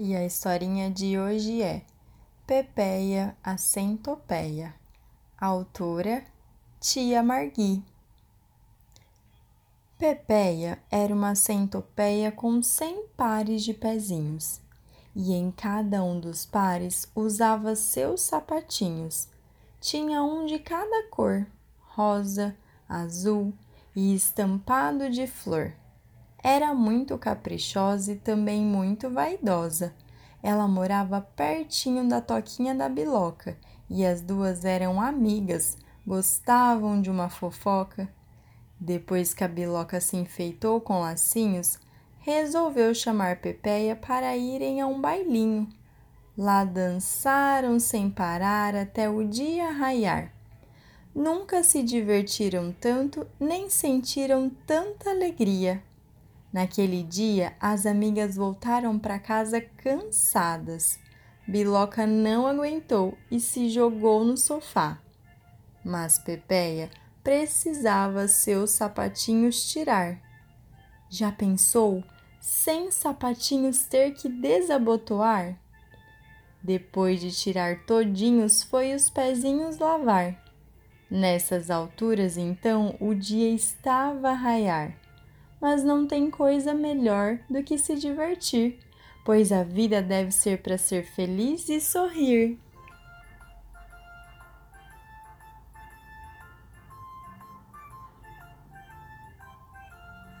E a historinha de hoje é Pepeia a Centopeia. Autora Tia Margui. Pepeia era uma centopeia com cem pares de pezinhos, e em cada um dos pares usava seus sapatinhos. Tinha um de cada cor, rosa, azul e estampado de flor. Era muito caprichosa e também muito vaidosa. Ela morava pertinho da toquinha da biloca e as duas eram amigas, gostavam de uma fofoca. Depois que a biloca se enfeitou com lacinhos, resolveu chamar Pepeia para irem a um bailinho. Lá dançaram sem parar até o dia raiar. Nunca se divertiram tanto nem sentiram tanta alegria. Naquele dia, as amigas voltaram para casa cansadas. Biloca não aguentou e se jogou no sofá. Mas Pepeia precisava seus sapatinhos tirar. Já pensou sem sapatinhos ter que desabotoar? Depois de tirar todinhos, foi os pezinhos lavar. Nessas alturas, então, o dia estava a raiar mas não tem coisa melhor do que se divertir, pois a vida deve ser para ser feliz e sorrir.